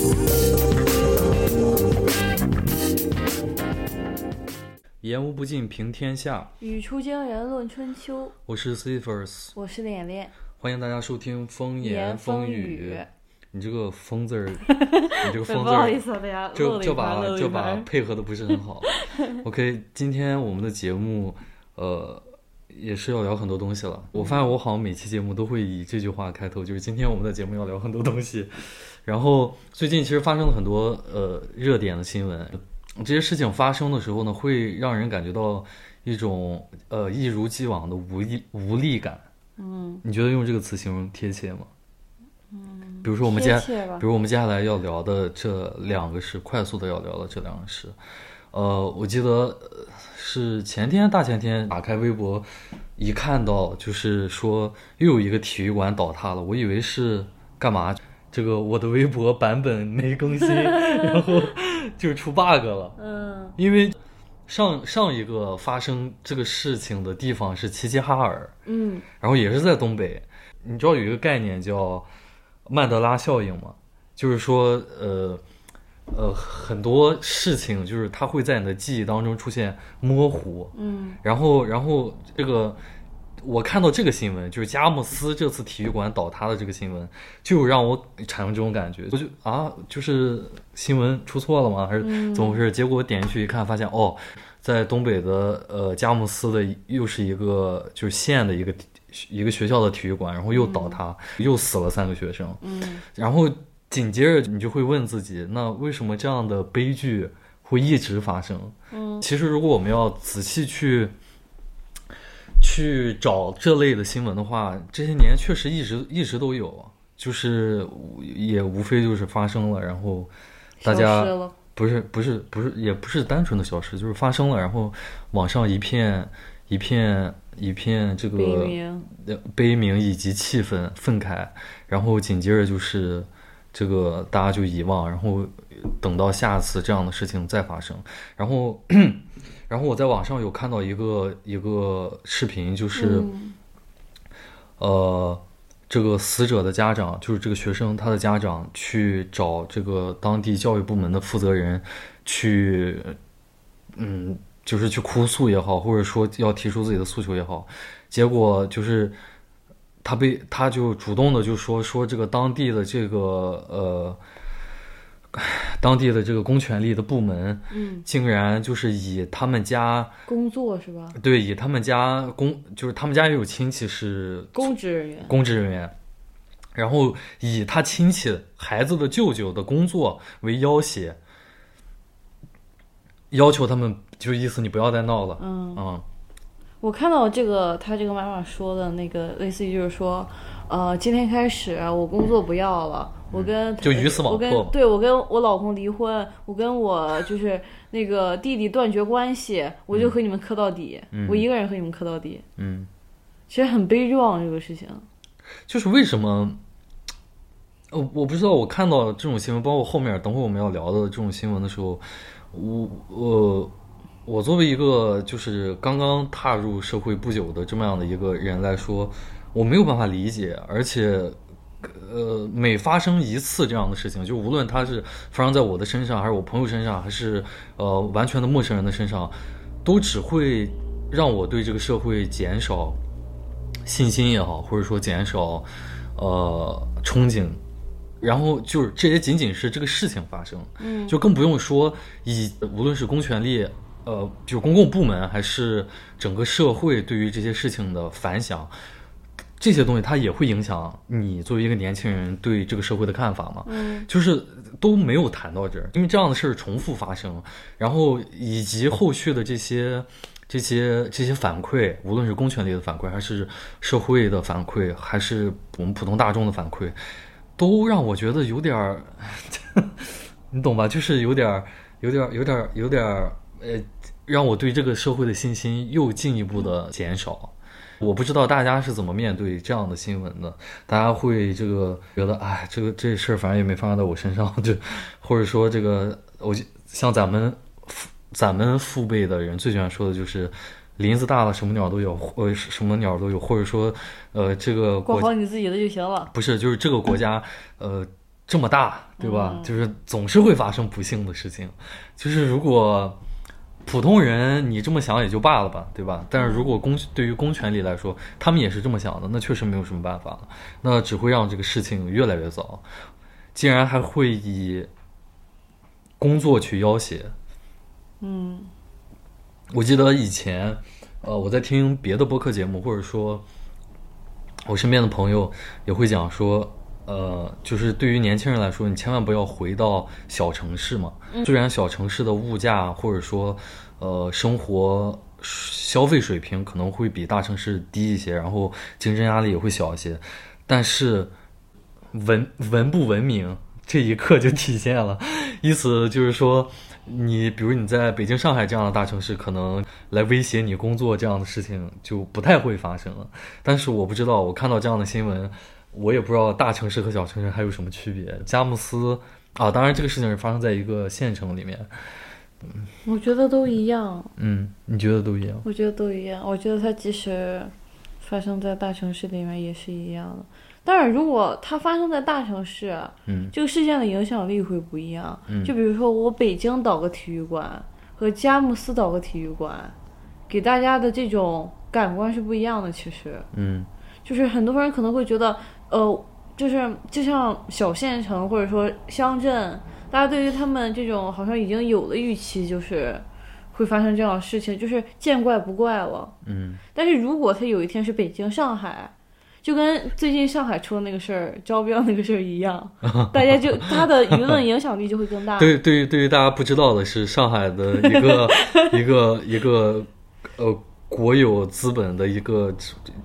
言无不尽，平天下。语出惊人论春秋，我是 Cephers，我是脸脸。欢迎大家收听《风言风语。你这个“风”字儿，你这个“ 风”字不好意儿，思啊，大家就就漏了一盘，漏了一把就把。配合的不是很好。OK，今天我们的节目，呃，也是要聊很多东西了。我发现我好像每期节目都会以这句话开头，就是今天我们的节目要聊很多东西。然后最近其实发生了很多呃热点的新闻，这些事情发生的时候呢，会让人感觉到一种呃一如既往的无力无力感。嗯，你觉得用这个词形容贴切吗？嗯，比如说我们接比如我们接下来要聊的这两个是快速的要聊的这两个是，呃，我记得呃是前天大前天打开微博，一看到就是说又有一个体育馆倒塌了，我以为是干嘛？这个我的微博版本没更新，然后就出 bug 了。嗯因为上上一个发生这个事情的地方是齐齐哈尔，嗯然后也是在东北。你知道有一个概念叫曼德拉效应吗？就是说，呃呃，很多事情就是它会在你的记忆当中出现模糊，嗯然后然后这个。我看到这个新闻，就是佳木斯这次体育馆倒塌的这个新闻，就让我产生这种感觉，我就啊，就是新闻出错了吗？还是怎么回事？结果我点进去一看，发现哦，在东北的呃佳木斯的又是一个就是县的一个一个学校的体育馆，然后又倒塌，又死了三个学生，嗯然后紧接着你就会问自己，那为什么这样的悲剧会一直发生？嗯其实如果我们要仔细去去找这类的新闻的话，这些年确实一直一直都有，就是也无非就是发生了，然后大家。不是不是不是也不是单纯的消失，就是发生了，然后网上一片一片一片这个悲鸣。以及气愤愤慨，然后紧接着就是这个大家就遗忘，然后等到下次这样的事情再发生，然后然后我在网上有看到一个一个视频，就是、嗯呃这个死者的家长，就是这个学生他的家长去找这个当地教育部门的负责人去，嗯，就是去哭诉也好，或者说要提出自己的诉求也好，结果就是他被他就主动的就说说这个当地的这个呃。当地的这个公权力的部门，嗯，竟然就是以他们家工作是吧？对以他们家公就是他们家也有亲戚是公职人员。公职人员，然后以他亲戚孩子的舅舅的工作为要挟，要求他们就意思你不要再闹了，嗯，嗯我看到这个他这个妈妈说的那个，类似于就是说，呃，今天开始我工作不要了，我跟就鱼死网我跟破对我跟我老公离婚，我跟我就是那个弟弟断绝关系，我就和你们磕到底，嗯我一个人和你们磕到底，嗯，其实很悲壮这个事情。就是为什么？呃，我不知道，我看到这种新闻，包括后面等会我们要聊的这种新闻的时候，我我我作为一个就是刚刚踏入社会不久的这么样的一个人来说，我没有办法理解，而且。呃，每发生一次这样的事情，就无论它是发生在我的身上，还是我朋友身上，还是呃完全的陌生人的身上，都只会让我对这个社会减少信心也好，或者说减少呃憧憬，然后就是这也仅仅是这个事情发生，嗯。就更不用说以无论是公权力，呃，就是公共部门还是整个社会对于这些事情的反响，这些东西它也会影响你作为一个年轻人对这个社会的看法嘛。嗯就是都没有谈到这儿，因为这样的事儿重复发生，然后以及后续的这些、这些、这些反馈，无论是公权力的反馈，还是社会的反馈，还是我们普通大众的反馈，都让我觉得有点儿，你懂吧？就是有点儿、有点儿、有点儿、有点儿，呃，让我对这个社会的信心又进一步的减少。我不知道大家是怎么面对这样的新闻的，大家会这个觉得，哎，这个这事儿反正也没发生在我身上，就或者说这个，我就像咱们父咱们父辈的人最喜欢说的就是，林子大了什么鸟都有，或什么鸟都有，或者说，呃，这个过好你自己的就行了。不是就是这个国家，呃。这么大，对吧？就是总是会发生不幸的事情。就是如果普通人你这么想也就罢了吧，对吧？但是如果公对于公权力来说，他们也是这么想的，那确实没有什么办法了，那只会让这个事情越来越糟。竟然还会以工作去要挟，嗯我记得以前，呃，我在听别的播客节目，或者说，我身边的朋友也会讲说，呃，就是对于年轻人来说，你千万不要回到小城市嘛。虽然小城市的物价或者说，呃，生活消费水平可能会比大城市低一些，然后竞争压力也会小一些，但是文文不文明这一刻就体现了，意思就是说。你比如你在北京、上海这样的大城市，可能来威胁你工作这样的事情就不太会发生了。但是我不知道，我看到这样的新闻，我也不知道大城市和小城市还有什么区别。佳木斯啊，当然这个事情是发生在一个县城里面。我觉得都一样。嗯，你觉得都一样？我觉得都一样。我觉得它即使发生在大城市里面也是一样的。但是如果它发生在大城市，嗯，这个事件的影响力会不一样。嗯就比如说我北京倒个体育馆和佳木斯倒个体育馆，给大家的这种感官是不一样的。其实，嗯就是很多人可能会觉得，呃，就是就像小县城或者说乡镇，大家对于他们这种好像已经有了预期，就是会发生这样的事情，就是见怪不怪了。嗯但是如果他有一天是北京、上海，就跟最近上海出的那个事儿招标那个事儿一样，大家就他的舆论影响力就会更大。对，对于对于大家不知道的是，上海的一个 一个一个呃国有资本的一个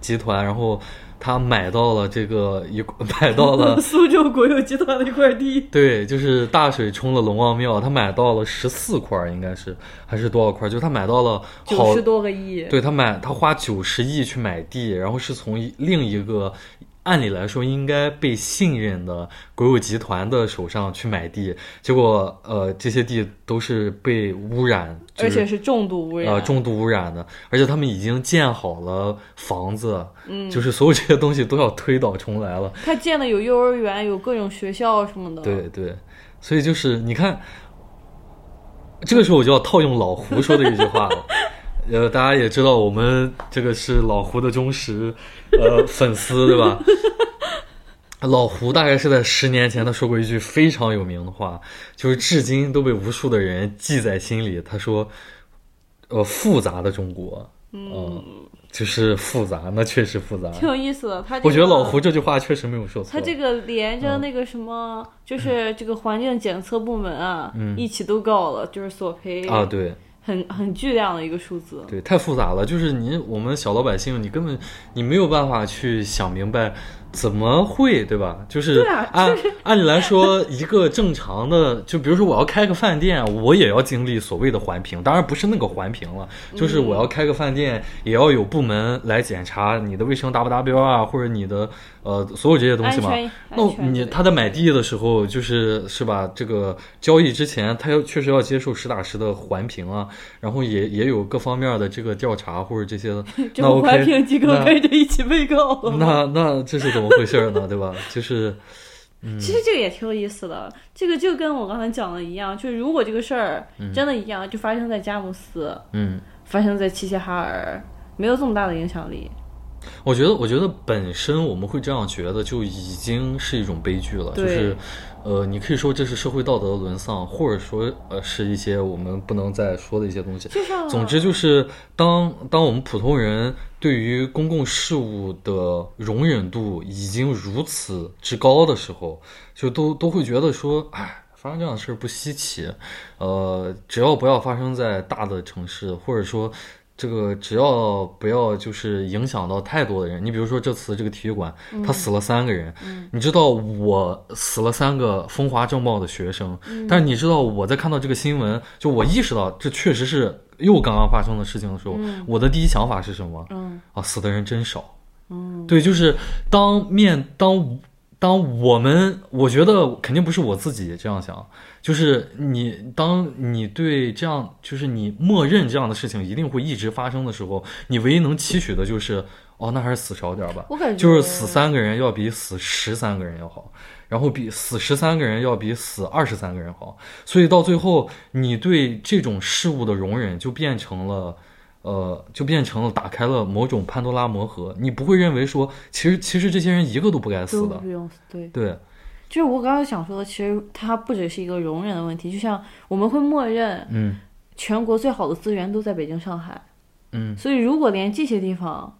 集团，然后他买到了这个一 买到了 苏州国有集团的一块地，对，就是大水冲了龙王庙，他买到了十四块儿，应该是还是多少块儿？就他买到了好九十多个亿。对他买，他花九十亿去买地，然后是从另一个按理来说应该被信任的国有集团的手上去买地，结果呃这些地都是被污染，就是、而且是重度污染。呃重度污染的，而且他们已经建好了房子，嗯，就是所有这些东西都要推倒重来了。他建的有幼儿园，有各种学校什么的。对对，所以就是你看，这个时候我就要套用老胡说的一句话了。呃，大家也知道，我们这个是老胡的忠实呃 粉丝，对吧？老胡大概是在十年前，他说过一句非常有名的话，就是至今都被无数的人记在心里。他说：“呃，复杂的中国，嗯、就是复杂，那确实复杂。挺有意思的。他、这个、我觉得老胡这句话确实没有说错。他这个连嗯着那个什么，就是这个环境检测部门啊，一起都告了，就是索赔嗯啊，对。很很巨量的一个数字。对，太复杂了，就是您我们小老百姓，你根本你没有办法去想明白怎么会，对吧？就是按 按理来说，一个正常的，就比如说我要开个饭店，我也要经历所谓的环评，当然不是那个环评了，就是我要开个饭店，也要有部门来检查你的卫生达不达标啊，或者你的呃所有这些东西嘛。那你他在买地的时候，就是是吧？这个交易之前，他要确实要接受实打实的环评啊，然后也也有各方面的这个调查或者这些的。那环评机构那跟着一起被告？那那这是怎么回事呢？对吧？就是其实这个也挺有意思的，这个就跟我刚才讲的一样，就是如果这个事儿真的一样，就发生在佳木斯，嗯，发生在齐齐哈尔，没有这么大的影响力。我觉得我觉得本身我们会这样觉得，就已经是一种悲剧了。就是呃，你可以说这是社会道德的沦丧，或者说呃是一些我们不能再说的一些东西。总之就是当当我们普通人对于公共事务的容忍度已经如此之高的时候，就都都会觉得说，哎。发生这样的事儿不稀奇，呃，只要不要发生在大的城市，或者说这个只要不要就是影响到太多的人。你比如说这次这个体育馆，他死了三个人，你知道我死了三个风华正茂的学生，但是你知道我在看到这个新闻，就我意识到这确实是又刚刚发生的事情的时候，我的第一想法是什么？嗯啊，死的人真少。嗯，对，就是当面当当我们，我觉得肯定不是我自己这样想，就是你当你对这样，就是你默认这样的事情一定会一直发生的时候，你唯一能期许的就是哦，那还是死少点儿吧。我感觉。就是死三个人要比死十三个人要好，然后比死十三个人要比死二十三个人好，所以到最后，你对这种事物的容忍就变成了，呃，就变成了打开了某种潘多拉魔盒。你不会认为说，其实其实这些人一个都不该死的，不用死，对。对，就是我刚刚想说的，其实它不只是一个容忍的问题，就像我们会默认嗯全国最好的资源都在北京、上海，嗯，所以如果连这些地方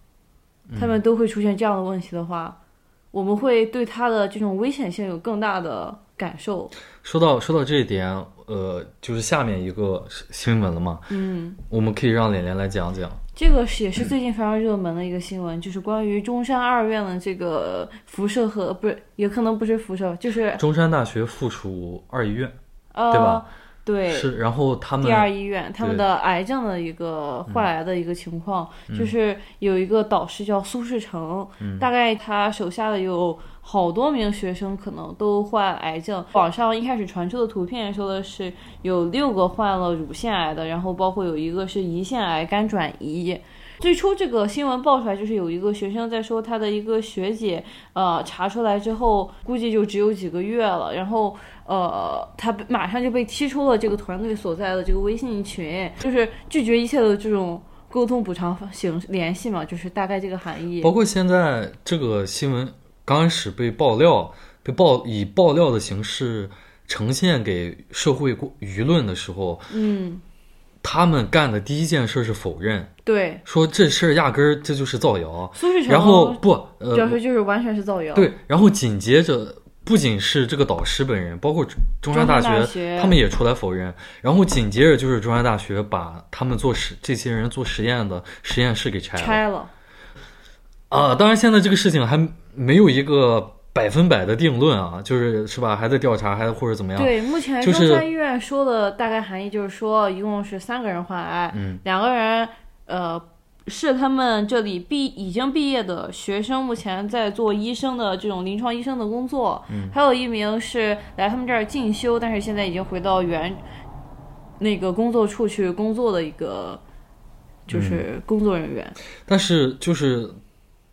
他们都会出现这样的问题的话，我们会对它的这种危险性有更大的感受。说到说到这一点，呃，就是下面一个新闻了嘛，嗯，我们可以让连连来讲讲。这个是也是最近非常热门的一个新闻，就是关于中山二院的这个辐射和不是，也可能不是辐射，就是中山大学附属二医院呃，对吧？对，是，然后他们第二医院他们的癌症的一个患癌的一个情况，就是有一个导师叫苏世成，嗯大概他手下的有好多名学生可能都患癌症。网上一开始传出的图片说的是有六个患了乳腺癌的，然后包括有一个是胰腺癌肝转移。最初这个新闻爆出来，就是有一个学生在说他的一个学姐，呃，查出来之后，估计就只有几个月了，然后呃，他被马上就被踢出了这个团队所在的这个微信群，就是拒绝一切的这种沟通补偿形联系嘛，就是大概这个含义。包括现在这个新闻刚开始被爆料，被爆以爆料的形式呈现给社会舆论的时候，嗯，他们干的第一件事是否认，对，说这事儿压根儿这就是造谣，苏世成，然后不呃表示就是完全是造谣。对，然后紧接着。不仅是这个导师本人，包括中山大中山大学他们也出来否认。然后紧接着就是中山大学把他们做实这些人做实验的实验室给拆了。拆了。啊，当然现在这个事情还没有一个百分百的定论啊，就是是吧，还在调查，还或者怎么样？对，目前中山医院说的大概含义就是说，一共是三个人患癌，嗯，两个人呃是他们这里毕已经毕业的学生，目前在做医生的这种临床医生的工作，嗯，还有一名是来他们这儿进修，但是现在已经回到原那个工作处去工作的一个就是工作人员。但是就是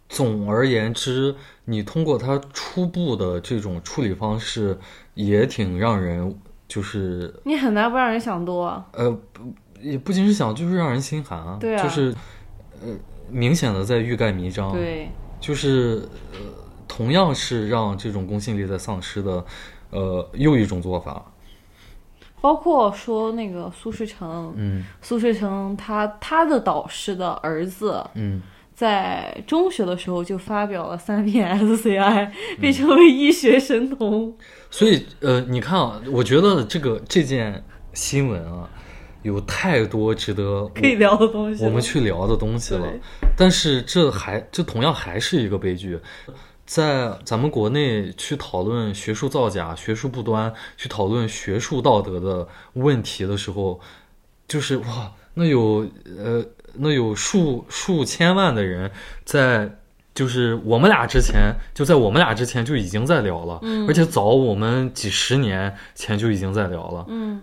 总而言之，你通过他初步的这种处理方式，也挺让人就是你很难不让人想多啊。呃，不也不仅是想，就是让人心寒啊，对啊就是呃明显的在欲盖弥彰，对，就是呃同样是让这种公信力在丧失的呃又一种做法，包括说那个苏世成，嗯苏世成他他的导师的儿子，嗯。在中学的时候就发表了三篇 SCI，被称为医学神童。所以，呃，你看啊，我觉得这个这件新闻啊，有太多值得可以聊的东西，我们去聊的东西了。但是这还这同样还是一个悲剧，在咱们国内去讨论学术造假、学术不端、去讨论学术道德的问题的时候，就是哇，那有呃。那有数数千万的人在，就是我们俩之前就在我们俩之前就已经在聊了，嗯。而且早我们几十年前就已经在聊了，嗯，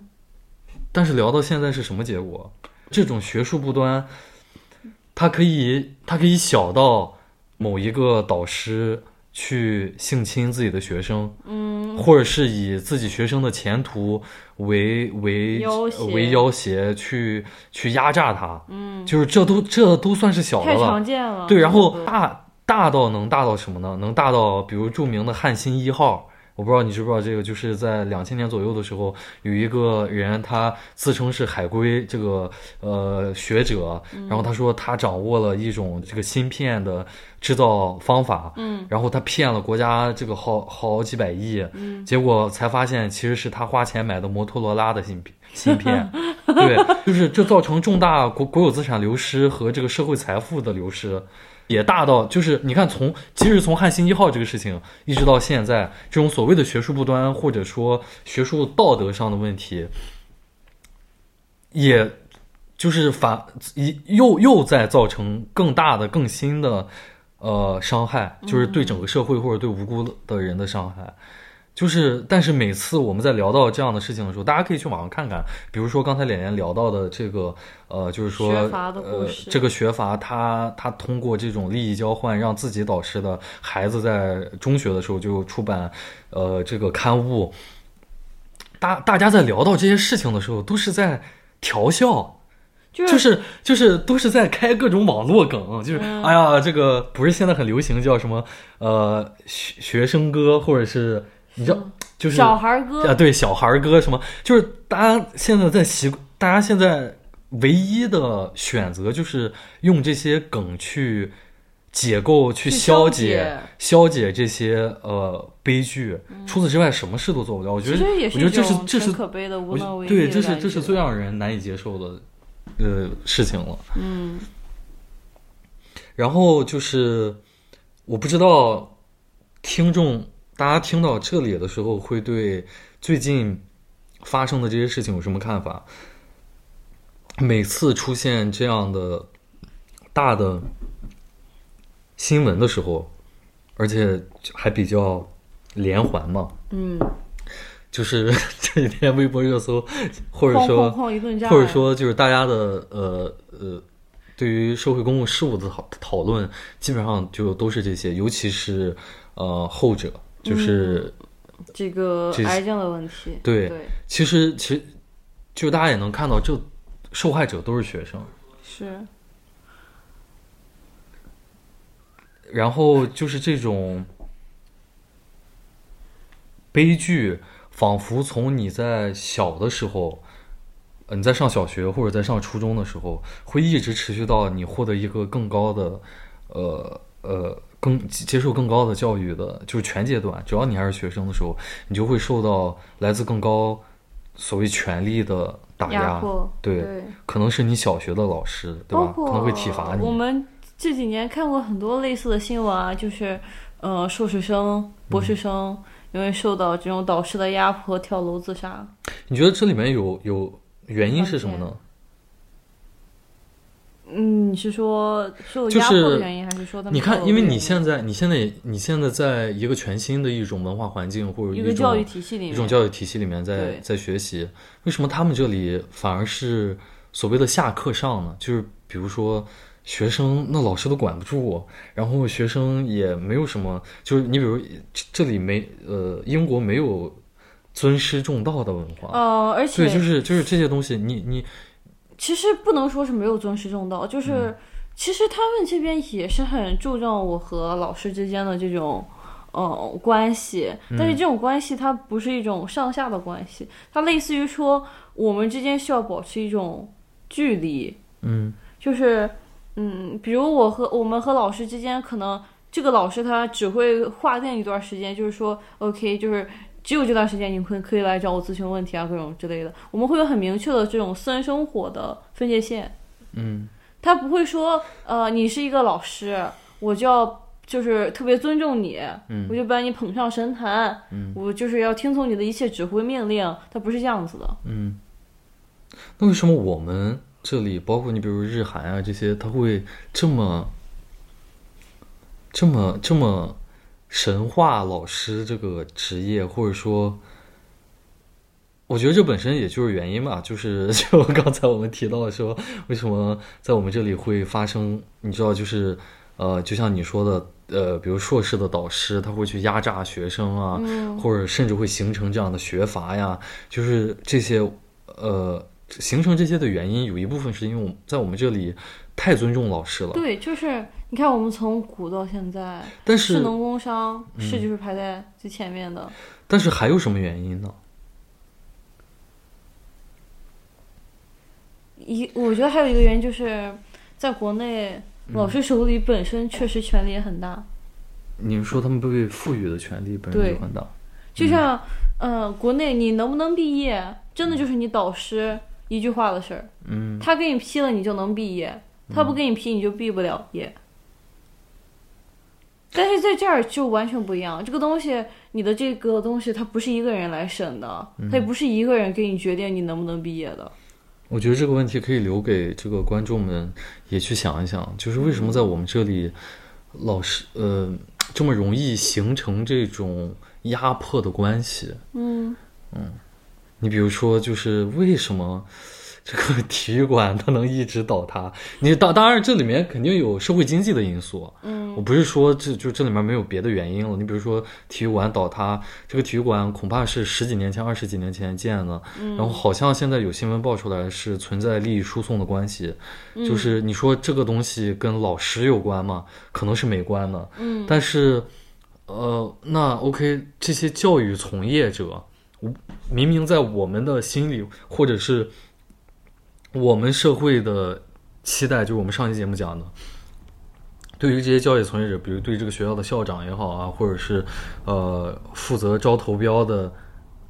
但是聊到现在是什么结果？这种学术不端，它可以它可以小到某一个导师去性侵自己的学生，嗯，或者是以自己学生的前途为为要为要挟去去压榨他，嗯，就是这都这都算是小的太常了。见了。对，然后这个大大到能大到什么呢？能大到比如著名的汉芯一号。我不知道你知不知道这个，就是在两千年左右的时候，有一个人他自称是海归这个呃学者，然后他说他掌握了一种这个芯片的制造方法，嗯，然后他骗了国家这个好好几百亿，嗯，结果才发现其实是他花钱买的摩托罗拉的芯片芯片，对，就是这造成重大国国有资产流失和这个社会财富的流失。也大到就是你看从，即使从汉芯一号这个事情一直到现在，这种所谓的学术不端或者说学术道德上的问题，也就是反又又在造成更大的、更新的呃伤害，就是对整个社会或者对无辜的人的伤害。就是，但是每次我们在聊到这样的事情的时候，大家可以去网上看看，比如说刚才脸脸聊到的这个，呃，就是说，呃，这个学阀他他通过这种利益交换，让自己导师的孩子在中学的时候就出版，呃，这个刊物。大大家在聊到这些事情的时候，都是在调笑，就是就是就是都是在开各种网络梗，就是、嗯哎呀，这个不是现在很流行叫什么呃学学生哥，或者是你知道就是小孩儿歌啊，对，小孩儿歌什么，就是大家现在在习，大家现在唯一的选择就是用这些梗去解构、去去消消解、消解这些呃悲剧。除此之外，什么事都做不了。我觉得，我觉得这是这是可悲的无能为力对，这是这是最让人难以接受的呃事情了。嗯然后就是，我不知道听众大家听到这里的时候，会对最近发生的这些事情有什么看法？每次出现这样的大的新闻的时候，而且还比较连环嘛，嗯，就是这几天微博热搜，或者说或者说就是大家的呃呃，对于社会公共事务的讨讨论，基本上就都是这些，尤其是呃后者，就是、这个癌症的问题，对对其实其实就大家也能看到，这受害者都是学生，是，然后就是这种悲剧，仿佛从你在小的时候，呃你在上小学或者在上初中的时候，会一直持续到你获得一个更高的，呃呃，更接受更高的教育的，就是全阶段，只要你还是学生的时候，你就会受到来自更高所谓权力的打压，对，可能是你小学的老师，对吧？可能会体罚你。我们这几年看过很多类似的新闻啊，就是呃，硕士生、博士生因为受到这种导师的压迫跳楼自杀。你觉得这里面有有原因是什么呢？嗯，你是说受压迫原因，还是说他们你看，因为你现在，你现在，你现在在一个全新的一种文化环境或者种一个教育体系里面，一种教育体系里面在对在学习，为什么他们这里反而是所谓的下课上呢？就是比如说学生，那老师都管不住，然后学生也没有什么，就是你比如这这里没呃，英国没有尊师重道的文化，呃，而且对，就是就是这些东西，你你其实不能说是没有尊师重道，就是、嗯。其实他们这边也是很注重我和老师之间的这种呃关系，嗯但是这种关系它不是一种上下的关系，它类似于说我们之间需要保持一种距离，嗯。就是嗯，比如我和我们和老师之间可能。这个老师他只会划定一段时间，就是说，OK，就是只有这段时间你可可以来找我咨询问题啊，各种之类的。我们会有很明确的这种私人生活的分界线。嗯他不会说，呃，你是一个老师，我就要就是特别尊重你，嗯我就把你捧上神坛，嗯我就是要听从你的一切指挥命令。他不是这样子的。嗯，那为什么我们这里，包括你比如日韩啊这些，他会这么、这么、这么神话老师这个职业，或者说，我觉得这本身也就是原因吧，就是就刚才我们提到说，为什么在我们这里会发生，你知道，就是呃，就像你说的。呃，比如硕士的导师，他会去压榨学生啊，嗯或者甚至会形成这样的学阀呀，就是这些呃，形成这些的原因，有一部分是因为我们在我们这里太尊重老师了。对，就是你看，我们从古到现在，但是士农工商是就是排在最前面的。但是还有什么原因呢？一，我觉得还有一个原因就是，在国内老师手里本身确实权力也很大。你是说他们被赋予的权利本身对就很大？就像，呃，国内你能不能毕业，真的就是你导师一句话的事儿。嗯他给你批了，你就能毕业；他不给你批，你就毕不了业。但是在这儿就完全不一样，这个东西，你的这个东西，它不是一个人来审的，它也不是一个人给你决定你能不能毕业的。我觉得这个问题可以留给这个观众们也去想一想，就是为什么在我们这里，老师呃，这么容易形成这种压迫的关系。嗯嗯你比如说，就是为什么这个 体育馆它能一直倒塌？你当当然这里面肯定有社会经济的因素，嗯我不是说这就这里面没有别的原因了。你比如说体育馆倒塌，这个体育馆恐怕是十几年前、二十几年前建的，嗯然后好像现在有新闻爆出来是存在利益输送的关系，嗯就是你说这个东西跟老师有关吗？可能是没关的，嗯但是，呃，那 OK，这些教育从业者，我明明在我们的心里，或者是我们社会的期待，就是我们上期节目讲的，对于这些教育从业者，比如对这个学校的校长也好啊，或者是呃负责招投标的，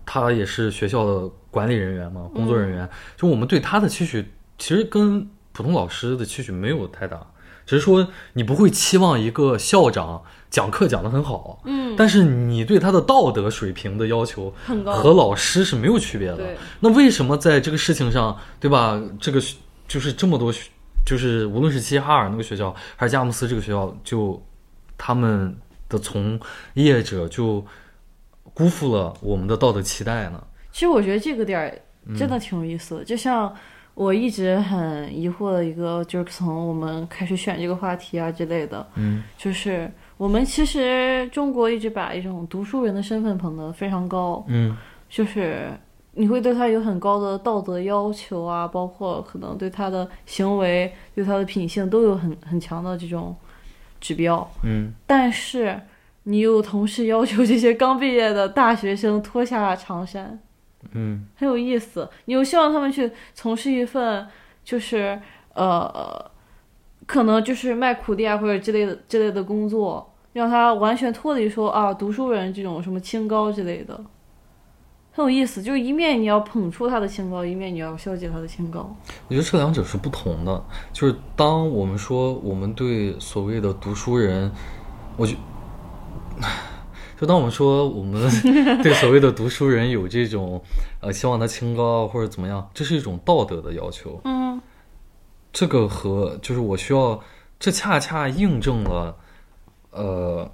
他也是学校的管理人员嘛，工作人员，就我们对他的期许，其实跟普通老师的期许没有太大。只是说你不会期望一个校长讲课讲得很好，嗯，但是你对他的道德水平的要求很高和老师是没有区别的。那为什么在这个事情上，对吧？这个就是这么多学，就是无论是齐齐哈尔那个学校，还是佳木斯这个学校，就他们的从业者就辜负了我们的道德期待呢？其实我觉得这个点儿嗯真的挺有意思的，就像我一直很疑惑的一个，就是从我们开始选这个话题啊之类的，嗯。就是我们其实中国一直把一种读书人的身份捧得非常高，嗯。就是你会对他有很高的道德要求啊，包括可能对他的行为、对他的品性都有很很强的这种指标，嗯。但是你又同时要求这些刚毕业的大学生脱下长衫。嗯很有意思。你又希望他们去从事一份就是呃，可能就是卖苦力啊或者之类的之类的工作，让他完全脱离说啊读书人这种什么清高之类的，很有意思。就是一面你要捧出他的清高，一面你要消解他的清高。我觉得这两者是不同的。就是当我们说我们对所谓的读书人，我觉，就当我们说我们 对所谓的读书人有这种呃希望他清高或者怎么样，这是一种道德的要求。嗯这个和就是我需要，这恰恰印证了，呃，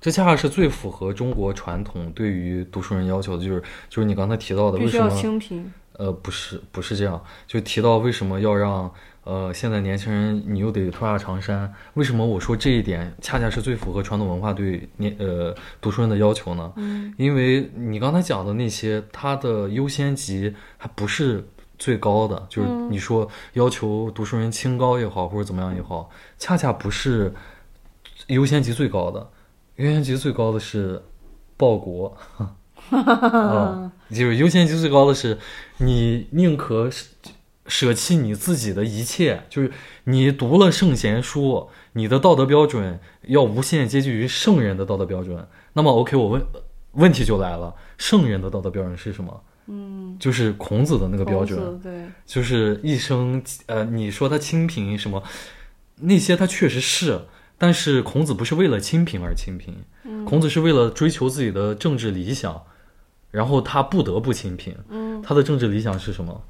这恰恰是最符合中国传统对于读书人要求的，就是就是你刚才提到的，为什么清贫。呃，不是，不是这样，就提到为什么要让呃现在年轻人你又得脱下长衫？为什么我说这一点恰恰是最符合传统文化对年呃读书人的要求呢？嗯因为你刚才讲的那些，它的优先级还不是最高的，就是嗯你说要求读书人清高也好，或者怎么样也好，恰恰不是优先级最高的，优先级最高的是报国。啊，就是优先级最高的是，你宁可舍舍弃你自己的一切，就是你读了圣贤书，你的道德标准要无限接近于圣人的道德标准。那么，OK，我问问题就来了，圣人的道德标准是什么？嗯，就是孔子的那个标准，对，就是一生呃，你说他清贫什么，那些他确实是，但是孔子不是为了清贫而清贫，嗯孔子是为了追求自己的政治理想，然后他不得不清贫。嗯，他的政治理想是什么？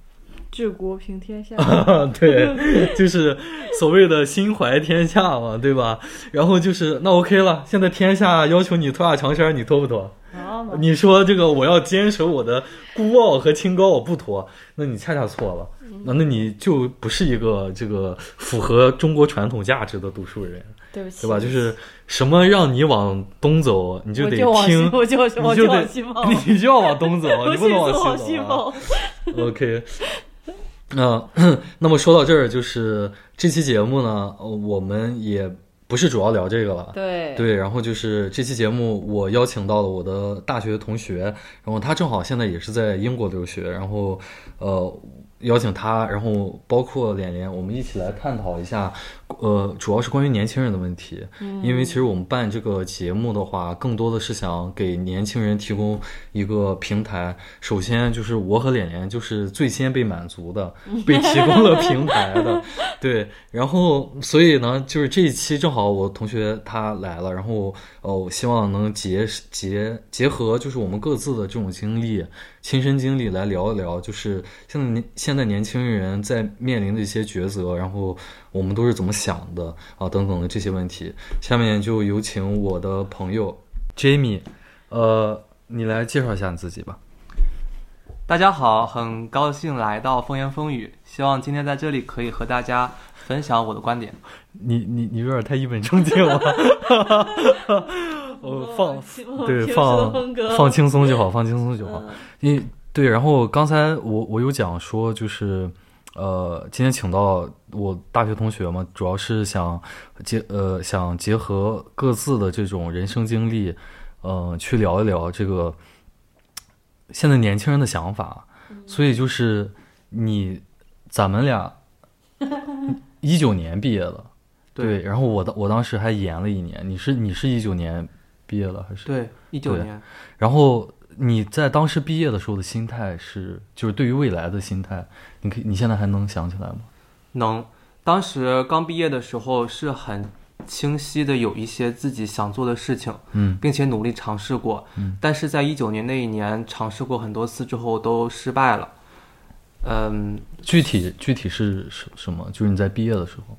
治国平天下。对，就是所谓的心怀天下嘛，对吧？然后就是那 OK 了，现在天下要求你脱下长衫，你脱不脱？你说这个我要坚守我的孤傲和清高，我不脱，那你恰恰错了，那那你就不是一个这个符合中国传统价值的读书人，对不起，对吧？就是什么让你往东走，你就得听，我就你就得我就往西跑，你就要往东走，你不能往。西跑。OK，那、那么说到这儿，就是这期节目呢，呃我们也不是主要聊这个了。对对，然后就是这期节目，我邀请到了我的大学同学，然后他正好现在也是在英国留学，然后呃邀请他，然后包括脸脸，我们一起来探讨一下，呃，主要是关于年轻人的问题，因为其实我们办这个节目的话，更多的是想给年轻人提供一个平台。首先就是我和脸脸就是最先被满足的，被提供了平台的，对，然后所以呢，就是这一期正好。好我同学他来了，然后呃，我希望能结结结合就是我们各自的这种经历、亲身经历来聊一聊，就是现在年现在年轻人在面临的一些抉择，然后我们都是怎么想的啊等等的这些问题。下面就有请我的朋友 Jamie，呃，你来介绍一下你自己吧。大家好，很高兴来到风言风语，希望今天在这里可以和大家分享我的观点。你你你有点太一本正经了，我放对 放放轻松就好，放轻松就好。因对，然后刚才我我有讲说，就是呃，今天请到我大学同学嘛，主要是想结呃想结合各自的这种人生经历，呃，去聊一聊这个。现在年轻人的想法，所以就是你，咱们俩 一九年毕业的，对，然后我的我当时还延了一年，你是你是一九年毕业了还是？对，一九年。然后你在当时毕业的时候的心态是，就是对于未来的心态，你可以你现在还能想起来吗？能，当时刚毕业的时候是很。清晰的有一些自己想做的事情，嗯，并且努力尝试过，嗯，但是在一九年那一年尝试过很多次之后都失败了，嗯，具体具体是什什么？就是你在毕业的时候，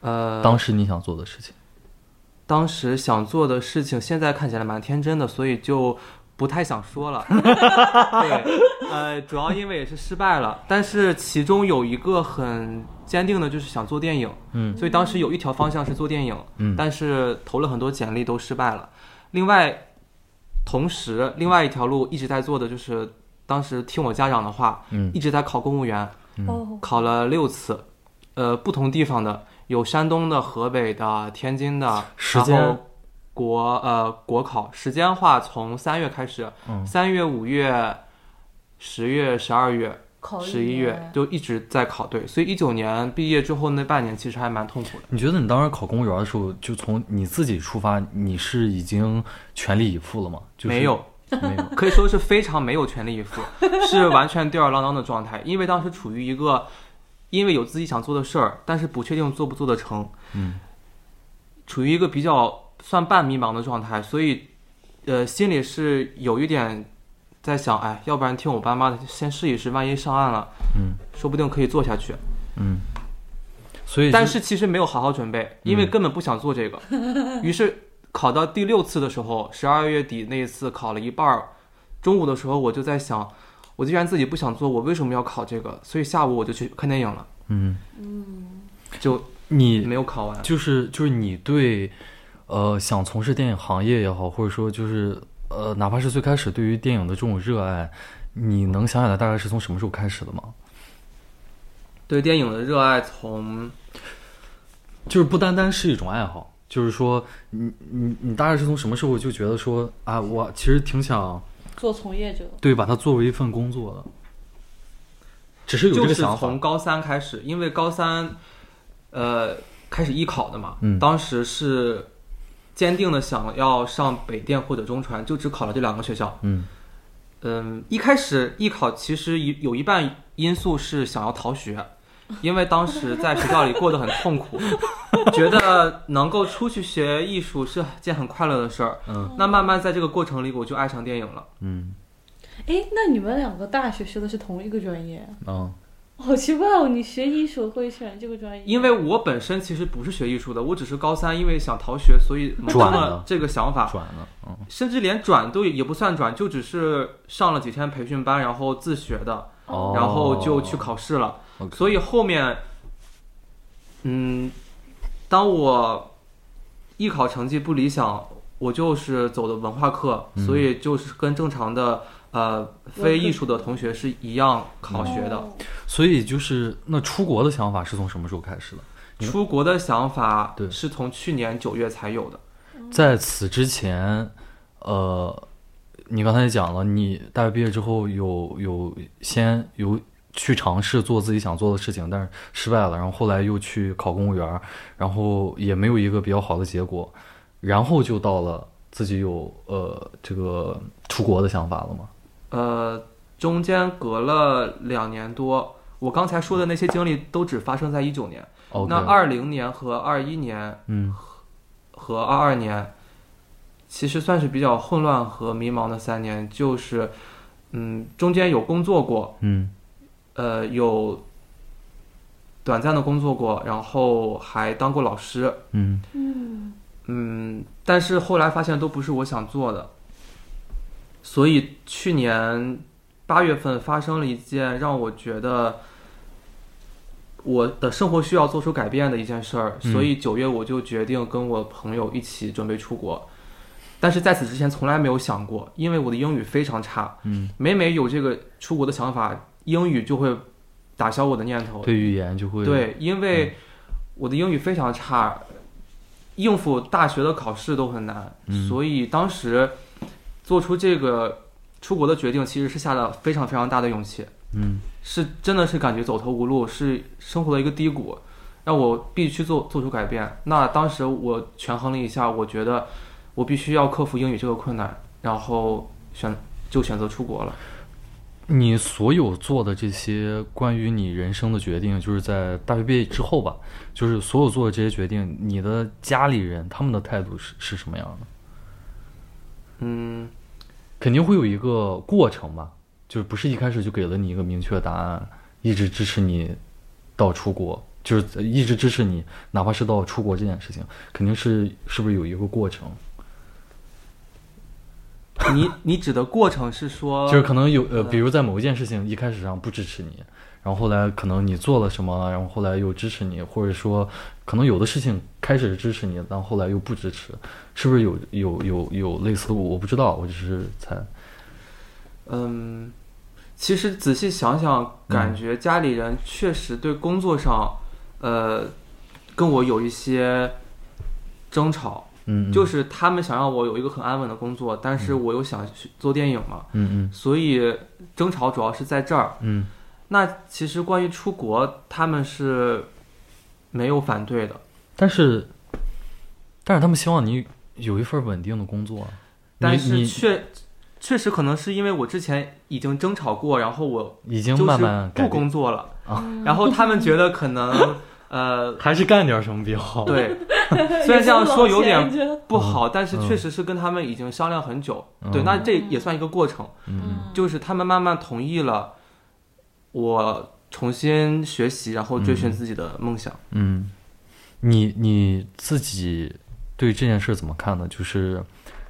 呃，当时你想做的事情，当时想做的事情，现在看起来蛮天真的，所以就。不太想说了，对，呃，主要因为也是失败了，但是其中有一个很坚定的，就是想做电影，嗯，所以当时有一条方向是做电影，嗯，但是投了很多简历都失败了。另外，同时另外一条路一直在做的就是，当时听我家长的话，嗯，一直在考公务员，哦，考了六次，呃，不同地方的，有山东的、河北的、天津的，时间。国呃国考时间话从三月开始，三月、五月、十月、十二月、十一月就一直在考，对，所以一九年毕业之后那半年其实还蛮痛苦的。你觉得你当时考公务员的时候，就从你自己出发，你是已经全力以赴了吗？没有，没有，可以说是非常没有全力以赴，是完全吊儿郎当的状态。因为当时处于一个，因为有自己想做的事儿，但是不确定做不做得成，嗯，处于一个比较。算半迷茫的状态，所以，呃，心里是有一点在想，哎，要不然听我爸妈的，先试一试，万一上岸了，嗯，说不定可以做下去，嗯。所以，但是其实没有好好准备，因为根本不想做这个。于是考到第六次的时候，十二月底那一次考了一半儿，中午的时候我就在想，我既然自己不想做，我为什么要考这个？所以下午我就去看电影了。嗯嗯，就你没有考完，就是就是你对。呃，想从事电影行业也好，或者说就是呃，哪怕是最开始对于电影的这种热爱，你能想起来大概是从什么时候开始的吗？对电影的热爱从，就是不单单是一种爱好，就是说你你你大概是从什么时候就觉得说啊，我其实挺想做从业者，对，把它作为一份工作了，只是有这个想法。从高三开始，因为高三呃开始艺考的嘛，嗯，当时是。坚定的想要上北电或者中传，就只考了这两个学校。嗯，嗯，一开始艺考其实有有一半因素是想要逃学，因为当时在学校里过得很痛苦，觉得能够出去学艺术是件很快乐的事儿。嗯，那慢慢在这个过程里，我就爱上电影了。嗯，哎，那你们两个大学学的是同一个专业？嗯。好奇怪哦！你学艺术会选这个专业？因为我本身其实不是学艺术的，我只是高三因为想逃学，所以转了这个想法。转了，嗯，甚至连转都也不算转，就只是上了几天培训班，然后自学的，然后就去考试了。所以后面，嗯，当我艺考成绩不理想，我就是走的文化课，所以就是跟正常的。呃，非艺术的同学是一样考学的，所以就是那出国的想法是从什么时候开始的？出国的想法，是从去年九月才有的。在此之前，呃，你刚才也讲了，你大学毕业之后有有先有去尝试做自己想做的事情，但是失败了，然后后来又去考公务员，然后也没有一个比较好的结果，然后就到了自己有呃这个出国的想法了吗？呃，中间隔了两年多，我刚才说的那些经历都只发生在一九年。那二零年和二一年，嗯，和二二年，其实算是比较混乱和迷茫的三年，就是，嗯，中间有工作过，嗯呃，有短暂的工作过，然后还当过老师，嗯嗯。嗯，但是后来发现都不是我想做的，所以去年八月份发生了一件让我觉得我的生活需要做出改变的一件事儿，嗯。所以九月我就决定跟我朋友一起准备出国。但是在此之前从来没有想过，因为我的英语非常差，嗯，每每有这个出国的想法，英语就会打消我的念头。对语言就会对，因为我的英语非常差，应付大学的考试都很难，嗯所以当时做出这个出国的决定，其实是下了非常非常大的勇气，嗯是真的是感觉走投无路，是生活的一个低谷，让我必须做做出改变。那当时我权衡了一下，我觉得我必须要克服英语这个困难，然后选就选择出国了。你所有做的这些关于你人生的决定，就是在大学毕业之后吧，就是所有做的这些决定，你的家里人他们的态度是是什么样的？嗯，肯定会有一个过程吧，就是不是一开始就给了你一个明确的答案，一直支持你到出国，就是一直支持你，哪怕是到出国这件事情，肯定是是不是有一个过程？你你指的过程是说，就是可能有呃，比如在某一件事情一开始上不支持你，然后后来可能你做了什么，然后后来又支持你，或者说可能有的事情开始是支持你，但后来又不支持，是不是有有有有类似的？我不知道，我只是猜。嗯，其实仔细想想，感觉家里人确实对工作上，呃，跟我有一些争吵，就是他们想让我有一个很安稳的工作，但是我又想去做电影嘛，嗯嗯。所以争吵主要是在这儿。嗯。那其实关于出国，他们是没有反对的，但是但是他们希望你有一份稳定的工作，但是确确实可能是因为我之前已经争吵过，然后我已经慢慢不工作了，啊。然后他们觉得可能呃 还是干点什么比较好。，对，虽然这样说有点点不好，但是嗯确实是跟他们已经商量很久。嗯对，那这也算一个过程，嗯就是他们慢慢同意了我重新学习，然后追寻自己的梦想。嗯，你你自己对这件事怎么看呢？就是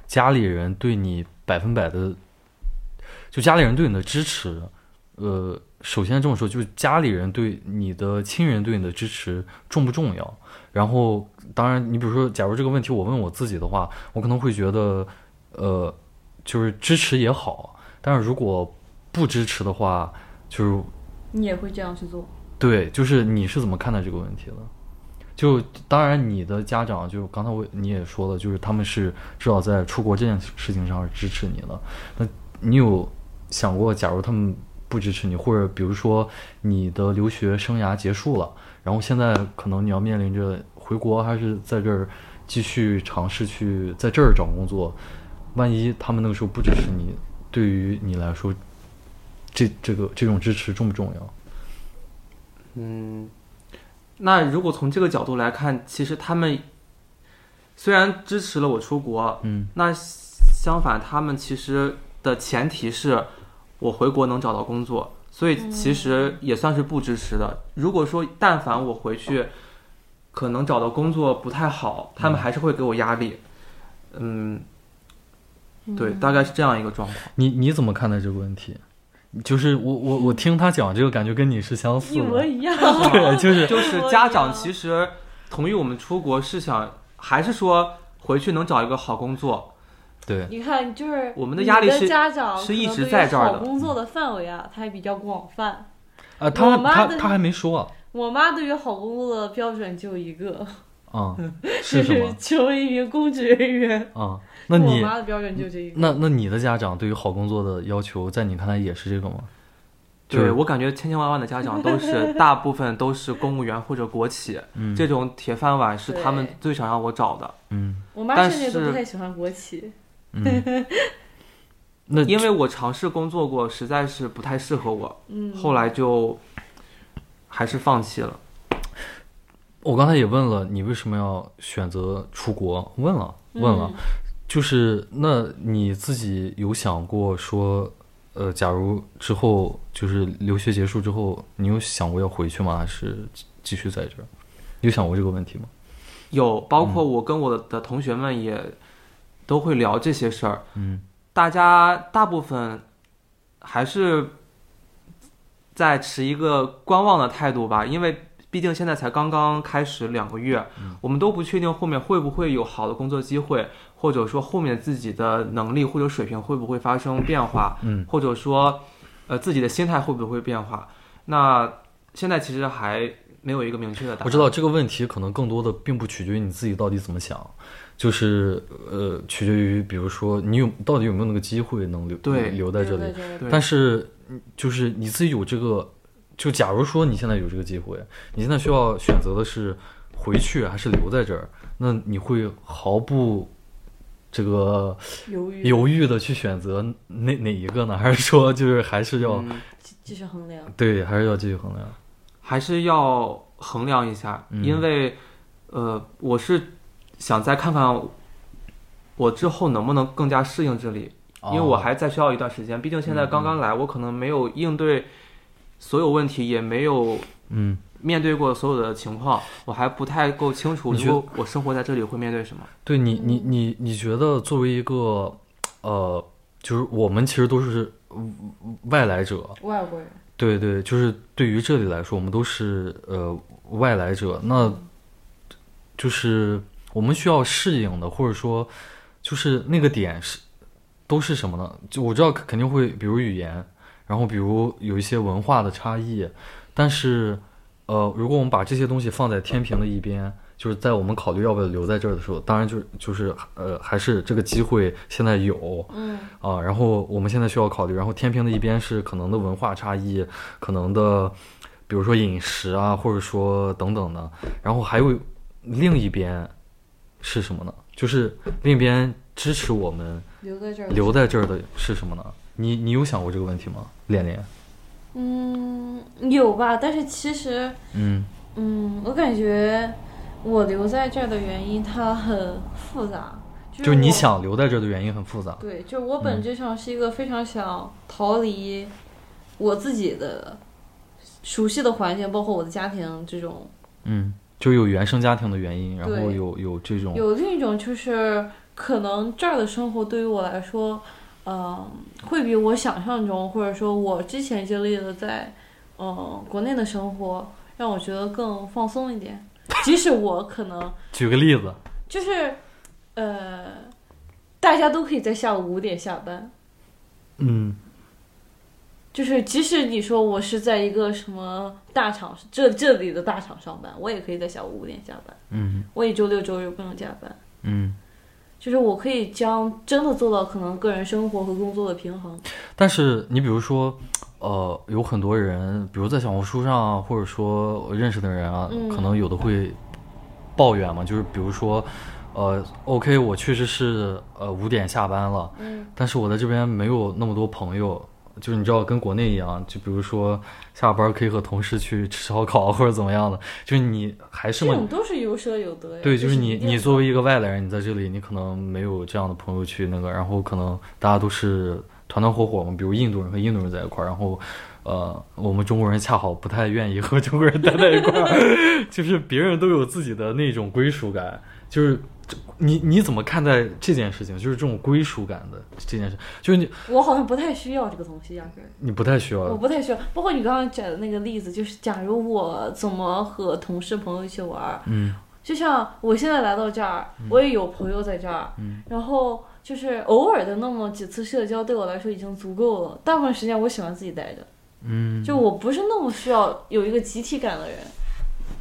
家里人对你百分百的，就家里人对你的支持，呃，首先这么说，就是家里人对你的亲人对你的支持重不重要？然后，当然，你比如说，假如这个问题我问我自己的话，我可能会觉得，呃，就是支持也好，但是如果不支持的话，就是你也会这样去做？对，就是你是怎么看待这个问题的？就当然，你的家长就刚才我你也说了，就是他们是至少在出国这件事情上是支持你的。那你有想过，假如他们不支持你，或者比如说你的留学生涯结束了，然后现在可能你要面临着回国还是在这儿继续尝试去在这儿找工作，万一他们那个时候不支持你，对于你来说，这这个这种支持重不重要？嗯，那如果从这个角度来看，其实他们虽然支持了我出国，嗯那相反，他们其实的前提是我回国能找到工作，所以其实也算是不支持的。如果说但凡我回去，可能找到工作不太好，他们还是会给我压力。嗯，对，大概是这样一个状况。你你怎么看待这个问题？就是我我我听他讲这个，感觉跟你是相似一模的。一样。对，就是就是家长其实同意我们出国是想，还是说回去能找一个好工作？对，你看，就是我们的压力你是家长是一直在这儿的好工作的范围啊，它也比较广泛。啊，他我妈他他还没说我妈对于好工作的标准就一个，啊，就是什么是成为一名公职人员。啊？那我你妈的标准就这一个。那那你的家长对于好工作的要求，在你看来也是这个吗？对我感觉千千万万的家长都是，大部分都是公务员或者国企，嗯这种铁饭碗是他们最想让我找的。嗯我妈但甚至都不太喜欢国企。嗯，那因为我尝试工作过，实在是不太适合我，嗯，后来就还是放弃了。我刚才也问了，你为什么要选择出国？问了，问了，嗯就是那你自己有想过说，呃，假如之后就是留学结束之后，你有想过要回去吗？还是继继续在这儿？有想过这个问题吗？有，包括我跟我的同学们也都会聊这些事儿。嗯大家大部分还是在持一个观望的态度吧，因为毕竟现在才刚刚开始两个月，我们都不确定后面会不会有好的工作机会，或者说后面自己的能力或者水平会不会发生变化，嗯或者说呃自己的心态会不会变化。那现在其实还没有一个明确的答案。我知道这个问题可能更多的并不取决于你自己到底怎么想，就是呃，取决于比如说你有到底有没有那个机会能留对留在这里。对对对但是嗯就是你自己有这个，就假如说你现在有这个机会，你现在需要选择的是回去还是留在这儿，那你会毫不这个犹豫犹豫的去选择哪哪一个呢？还是说就是还是要、嗯继继续衡量。对，还是要继续衡量？还是要衡量一下，嗯因为呃，我是想再看看我之后能不能更加适应这里，因为我还在需要一段时间，毕竟现在刚刚来，我可能没有应对所有问题，也没有嗯。面对过所有的情况，我还不太够清楚，你觉如果我生活在这里会面对什么。对你，你你你觉得作为一个呃，就是我们其实都是嗯外来者，外国人，对对，就是对于这里来说，我们都是呃外来者，那就是我们需要适应的，或者说就是那个点是都是什么呢？就我知道肯定会，比如语言，然后比如有一些文化的差异，但是呃，如果我们把这些东西放在天平的一边。就是在我们考虑要不要留在这儿的时候，当然就就是呃，还是这个机会现在有，嗯啊，然后我们现在需要考虑，然后天平的一边是可能的文化差异，可能的，比如说饮食啊，或者说等等的，然后还有另一边是什么呢？就是另一边支持我们留在这儿。留在这儿的是什么呢？你你有想过这个问题吗，恋恋？嗯，有吧？但是其实，嗯嗯，我感觉我留在这儿的原因它很复杂。就就是你想留在这儿的原因很复杂。对，就我本质上是一个非常想逃离我自己的熟悉的环境，包括我的家庭这种。嗯，就有原生家庭的原因，然后有有这种有另一种就是，可能这儿的生活对于我来说，嗯、会比我想象中，或者说我之前经历的在，嗯、国内的生活，让我觉得更放松一点。即使我可能 举个例子，就是，呃，大家都可以在下午五点下班，嗯就是即使你说我是在一个什么大厂，这这里的大厂上班，我也可以在下午五点下班，嗯我也周六周日不用加班。嗯。就是我可以将真的做到可能个人生活和工作的平衡。但是你比如说，呃，有很多人，比如在小红书上啊，或者说我认识的人啊，嗯可能有的会抱怨嘛，就是比如说，呃，OK，我确实是呃五点下班了，嗯但是我在这边没有那么多朋友，就是你知道跟国内一样，就比如说下班可以和同事去吃烧烤或者怎么样的，就是你还是嘛这种都是有舍有得呀。对，就就是你你作为一个外来人，你在这里，你可能没有这样的朋友去那个，然后可能大家都是团团伙伙嘛，比如印度人和印度人在一块儿，然后呃，我们中国人恰好不太愿意和中国人待在一块儿，就是别人都有自己的那种归属感，就是这你你怎么看待这件事情？就是这种归属感的这件事，就是你我好像不太需要这个东西，压根儿你不太需要我，不太需要。包括你刚刚讲的那个例子，就是假如我怎么和同事朋友一起玩儿，嗯就像我现在来到这儿，我也有朋友在这儿，嗯然后就是偶尔的那么几次社交对我来说已经足够了。大部分时间我喜欢自己待着，嗯，就我不是那么需要有一个集体感的人。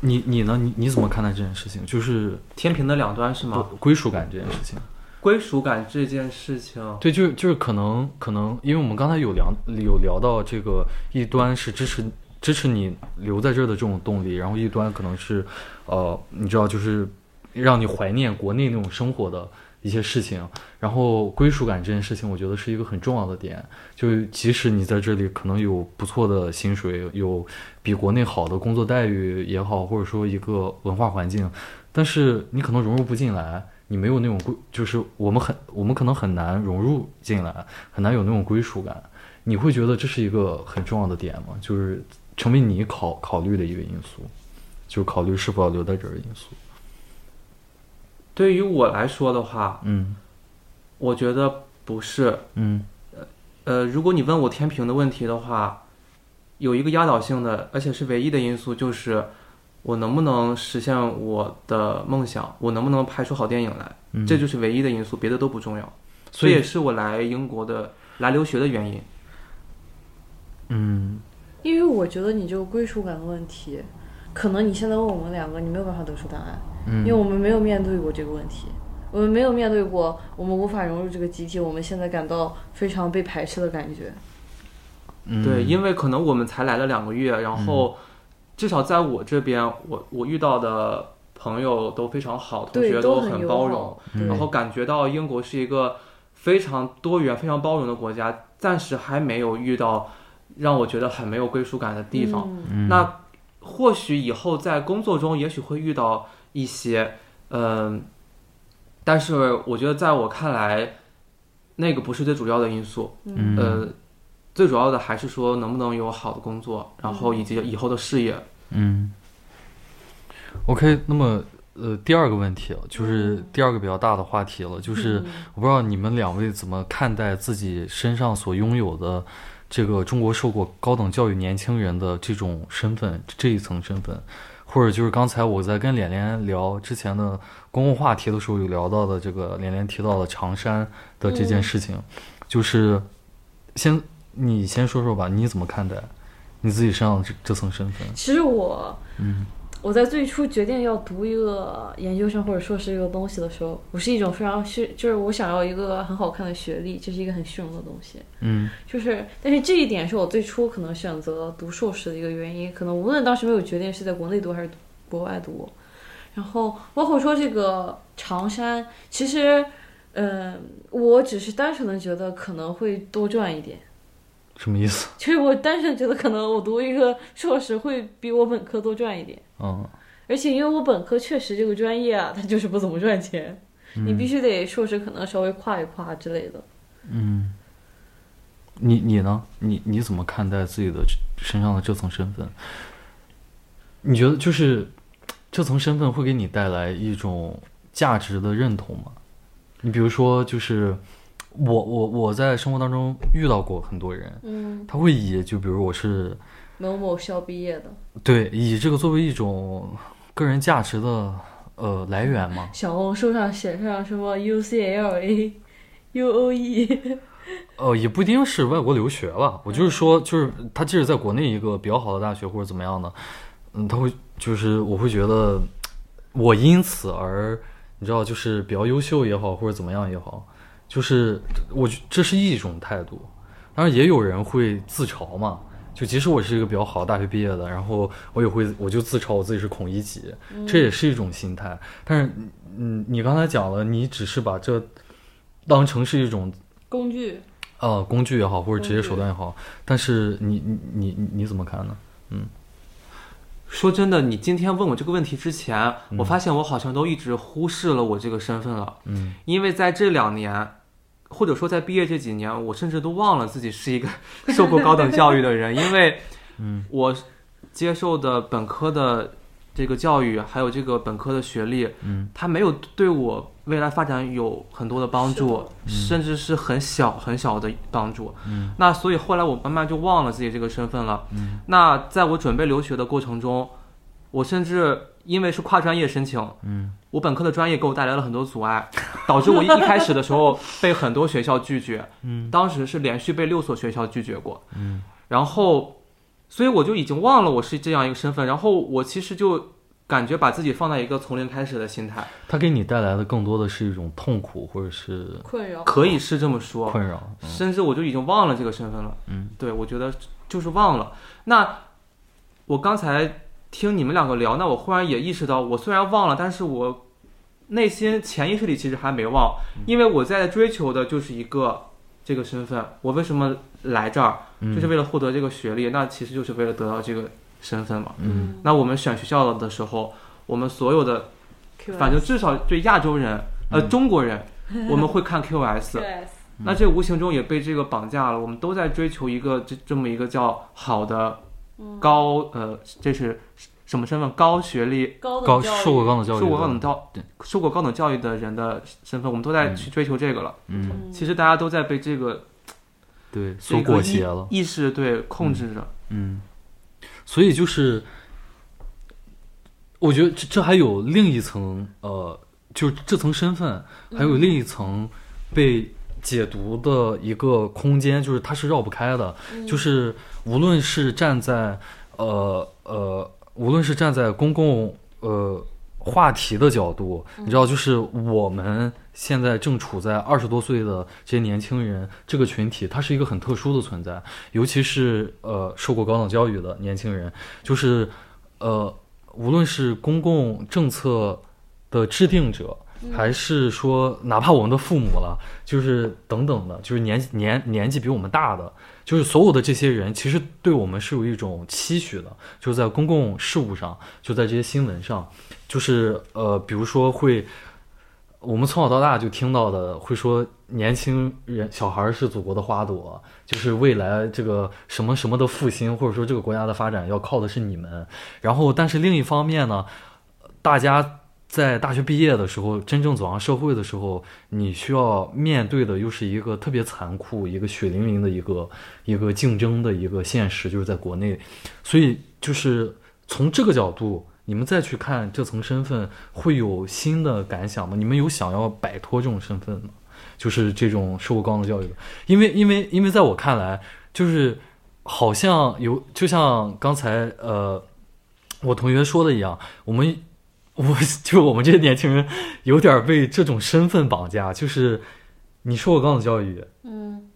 你你呢？你你怎么看待这件事情？就是天平的两端是吗？归属感这件事情。归属感这件事情，对，就是就是可能可能，因为我们刚才有聊有聊到这个一端是支持支持你留在这儿的这种动力，然后一端可能是呃，你知道就是让你怀念国内那种生活的一些事情，然后归属感这件事情，我觉得是一个很重要的点。就即使你在这里可能有不错的薪水，有比国内好的工作待遇也好，或者说一个文化环境，但是你可能融入不进来，你没有那种归，就是我们很我们可能很难融入进来，很难有那种归属感。你会觉得这是一个很重要的点吗？就是成为你考考虑的一个因素，就考虑是否要留在这儿的因素。对于我来说的话，嗯我觉得不是。嗯呃，如果你问我天平的问题的话，有一个压倒性的，而且是唯一的因素，就是我能不能实现我的梦想，我能不能拍出好电影来，嗯，这就是唯一的因素，别的都不重要。所以这也是我来英国的来留学的原因。嗯因为我觉得你这个归属感的问题，可能你现在问我们两个，你没有办法得出答案，嗯，因为我们没有面对过这个问题，我们没有面对过我们无法融入这个集体，我们现在感到非常被排斥的感觉。嗯。对，因为可能我们才来了两个月，然后至少在我这边，我我遇到的朋友都非常好，同，学都很包容，然后感觉到英国是一个非常多元、非常包容的国家，暂时还没有遇到让我觉得很没有归属感的地方。那或许以后在工作中，也许会遇到一些，嗯、但是我觉得在我看来，那个不是最主要的因素。嗯呃，最主要的还是说能不能有好的工作，然后以及以后的事业。嗯，OK，那么呃，第二个问题啊就是嗯第二个比较大的话题了，就是我不知道你们两位怎么看待自己身上所拥有的这个中国受过高等教育年轻人的这种身份，这一层身份，或者就是刚才我在跟连连聊之前的公共话题的时候有聊到的这个连连提到的长衫的这件事情，就是先你先说说吧，你怎么看待你自己身上这这层身份？其实我嗯我在最初决定要读一个研究生或者硕士这个东西的时候，我是一种非常虚，就是我想要一个很好看的学历，这是一个很虚荣的东西。嗯就是，但是这一点是我最初可能选择读硕士的一个原因。可能无论当时没有决定是在国内读还是国外读，然后包括说这个长衫，其实，嗯、我只是单纯的觉得可能会多赚一点。什么意思？就是我单纯觉得可能我读一个硕士会比我本科多赚一点，嗯而且因为我本科确实这个专业啊，它就是不怎么赚钱，你必须得硕士可能稍微跨一跨之类的。嗯，你你呢？你你怎么看待自己的身上的这层身份？你觉得就是这层身份会给你带来一种价值的认同吗？你比如说，就是我我我在生活当中遇到过很多人，嗯，他会以就比如我是某某校毕业的，对以这个作为一种个人价值的呃来源嘛？小红书上写上什么 UCLA、UOE，呃，也不一定是外国留学吧。我就是说，就是他即使在国内一个比较好的大学或者怎么样的，嗯，他会就是我会觉得，我因此而你知道，就是比较优秀也好，或者怎么样也好，就是我觉这是一种态度。当然，也有人会自嘲嘛。就即使我是一个比较好的大学毕业的，然后我也会我就自嘲我自己是孔乙己，这也是一种心态。但是，嗯，你刚才讲了，你只是把这当成是一种工具。呃，工具也好，或者职业手段也好，但是你你你你你怎么看呢？嗯说真的，你今天问我这个问题之前，嗯我发现我好像都一直忽视了我这个身份了。嗯因为在这两年，或者说在毕业这几年，我甚至都忘了自己是一个受过高等教育的人，因为嗯。我接受的本科的这个教育，还有这个本科的学历，嗯。它没有对我未来发展有很多的帮助，嗯。甚至是很小很小的帮助。嗯。那所以后来我慢慢就忘了自己这个身份了。嗯。那在我准备留学的过程中，我甚至因为是跨专业申请，嗯。我本科的专业给我带来了很多阻碍，导致我一一开始的时候被很多学校拒绝，嗯。当时是连续被六所学校拒绝过，嗯。然后，所以我就已经忘了我是这样一个身份，然后我其实就感觉把自己放在一个从零开始的心态，它给你带来的更多的是一种痛苦，或者是困扰，可以是这么说，困扰。嗯。甚至我就已经忘了这个身份了。嗯。对，我觉得就是忘了。那我刚才听你们两个聊，那我忽然也意识到，我虽然忘了，但是我内心潜意识里其实还没忘，因为我在追求的就是一个这个身份。我为什么来这儿，就是为了获得这个学历，那其实就是为了得到这个身份嘛。嗯那我们选学校的时候，我们所有的，反正至少对亚洲人，呃，嗯中国人，我们会看 QS。QS 那这无形中也被这个绑架了。我们都在追求一个这这么一个叫好的高呃，这是什么身份？高学历、高受过高等教育，受过高等教对受过高等教育的人的身份，我们都在去追求这个了。嗯，嗯其实大家都在被这个对，所裹挟了。意识对控制着。嗯，所以就是，我觉得这这还有另一层，呃，就这层身份，还有另一层被解读的一个空间，就是它是绕不开的，就是无论是站在呃呃，无论是站在公共呃话题的角度，你知道，就是我们现在正处在二十多岁的这些年轻人这个群体，它是一个很特殊的存在，尤其是呃受过高等教育的年轻人，就是呃无论是公共政策的制定者，还是说哪怕我们的父母了，就是等等的，就是年年年纪比我们大的，就是所有的这些人，其实对我们是有一种期许的，就是在公共事务上，就在这些新闻上，就是呃，比如说会，我们从小到大就听到的，会说年轻人小孩是祖国的花朵，就是未来这个什么什么的复兴，或者说这个国家的发展要靠的是你们。然后，但是另一方面呢，大家。在大学毕业的时候，真正走上社会的时候，你需要面对的又是一个特别残酷、一个血淋淋的一个一个竞争的一个现实，就是在国内。所以，就是从这个角度，你们再去看这层身份，会有新的感想吗？你们有想要摆脱这种身份吗？就是这种受过高等教育的，因为因为因为在我看来，就是好像有，就像刚才呃我同学说的一样，我们。我就我们这些年轻人，有点被这种身份绑架，就是你受过高等教育，嗯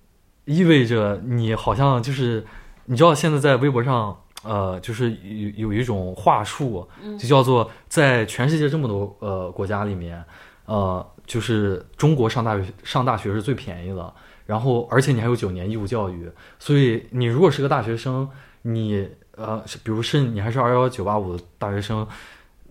意味着你好像就是，你知道现在在微博上，呃，就是有有一种话术，就叫做在全世界这么多呃国家里面，呃，就是中国上大学上大学是最便宜的，然后而且你还有九年义务教育，所以你如果是个大学生，你呃，比如是你还是二幺九八五的大学生。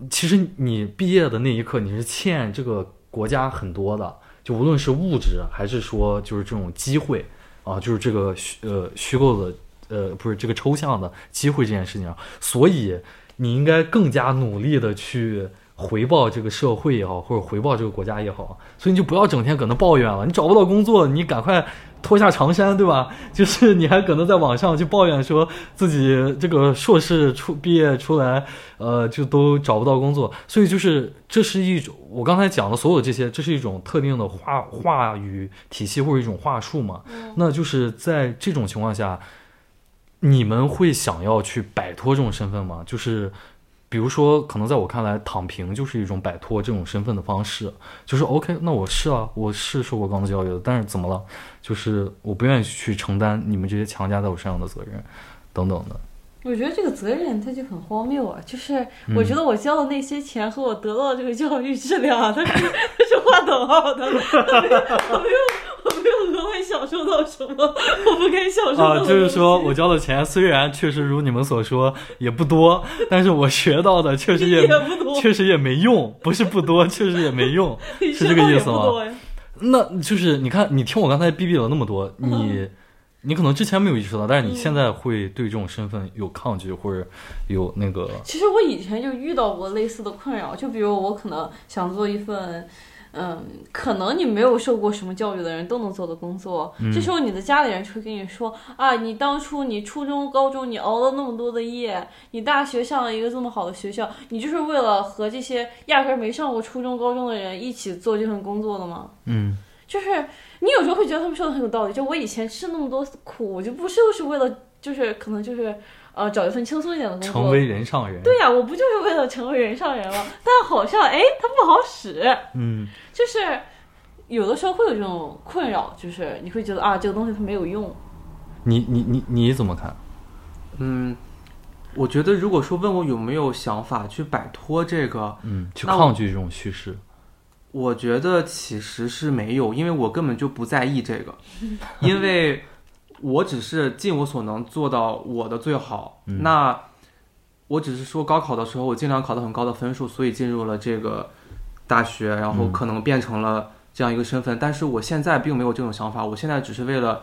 其实你毕业的那一刻，你是欠这个国家很多的，就无论是物质还是说就是这种机会啊，就是这个虚呃虚构的呃不是这个抽象的机会这件事情上，所以你应该更加努力的去回报这个社会也好，或者回报这个国家也好，所以你就不要整天搁那抱怨了，你找不到工作，你赶快。脱下长衫，对吧？就是你还可能在网上去抱怨说自己这个硕士出毕业出来，呃，就都找不到工作。所以就是这是一种我刚才讲的所有这些，这是一种特定的话话语体系或者一种话术嘛。那就是在这种情况下，你们会想要去摆脱这种身份吗？就是。比如说，可能在我看来，躺平就是一种摆脱这种身份的方式。就是 OK，那我是啊，我是受过高等教育的，但是怎么了？就是我不愿意去承担你们这些强加在我身上的责任，等等的。我觉得这个责任它就很荒谬啊！就是我觉得我交的那些钱和我得到的这个教育质量啊，它是它 是划等号的。没 有享受到什么 我不该享受到啊，的。就是说我交的钱虽然确实如你们所说也不多，但是我学到的确实也 也不多确实也没用，不是不多，确实也没用，是这个意思吗？那就是你看，你听我刚才逼逼了那么多，嗯你你可能之前没有意识到，但是你现在会对这种身份有抗拒或者有那个其实我以前就遇到过类似的困扰，就比如我可能想做一份，嗯，可能你没有受过什么教育的人都能做的工作，这时候你的家里人就会跟你说啊，你当初你初中、高中你熬了那么多的夜，你大学上了一个这么好的学校，你就是为了和这些压根儿没上过初中、高中的人一起做这份工作的吗？嗯就是你有时候会觉得他们说的很有道理，就我以前吃那么多苦，我就不就是为了，就是可能就是呃找一份轻松一点的工作，成为人上人。对呀、我不就是为了成为人上人吗？但好像哎，它不好使，嗯就是有的时候会有这种困扰，就是你会觉得啊，这个东西它没有用。你你你你怎么看？嗯，我觉得如果说问我有没有想法去摆脱这个，嗯，去抗拒这种叙事。我觉得其实是没有，因为我根本就不在意这个，因为我只是尽我所能做到我的最好。那我只是说高考的时候我尽量考到很高的分数，所以进入了这个大学，然后可能变成了这样一个身份。但是我现在并没有这种想法，我现在只是为了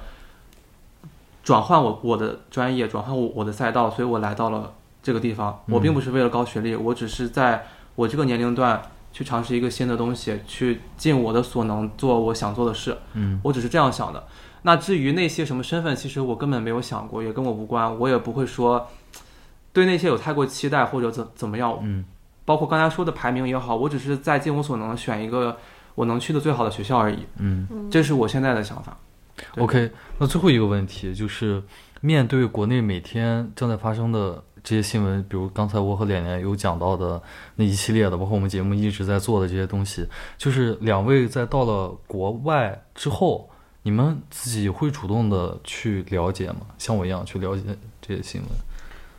转换我我的专业，转换我我的赛道，所以我来到了这个地方。我并不是为了高学历，我只是在我这个年龄段。去尝试一个新的东西，去尽我的所能做我想做的事。嗯，我只是这样想的。那至于那些什么身份，其实我根本没有想过，也跟我无关。我也不会说对那些有太过期待或者怎怎么样。嗯，包括刚才说的排名也好，我只是在尽我所能选一个我能去的最好的学校而已。嗯，这是我现在的想法。OK，那最后一个问题就是，面对国内每天正在发生的。这些新闻，比如刚才我和脸脸有讲到的那一系列的，包括我们节目一直在做的这些东西，就是两位在到了国外之后，你们自己会主动的去了解吗？像我一样去了解这些新闻？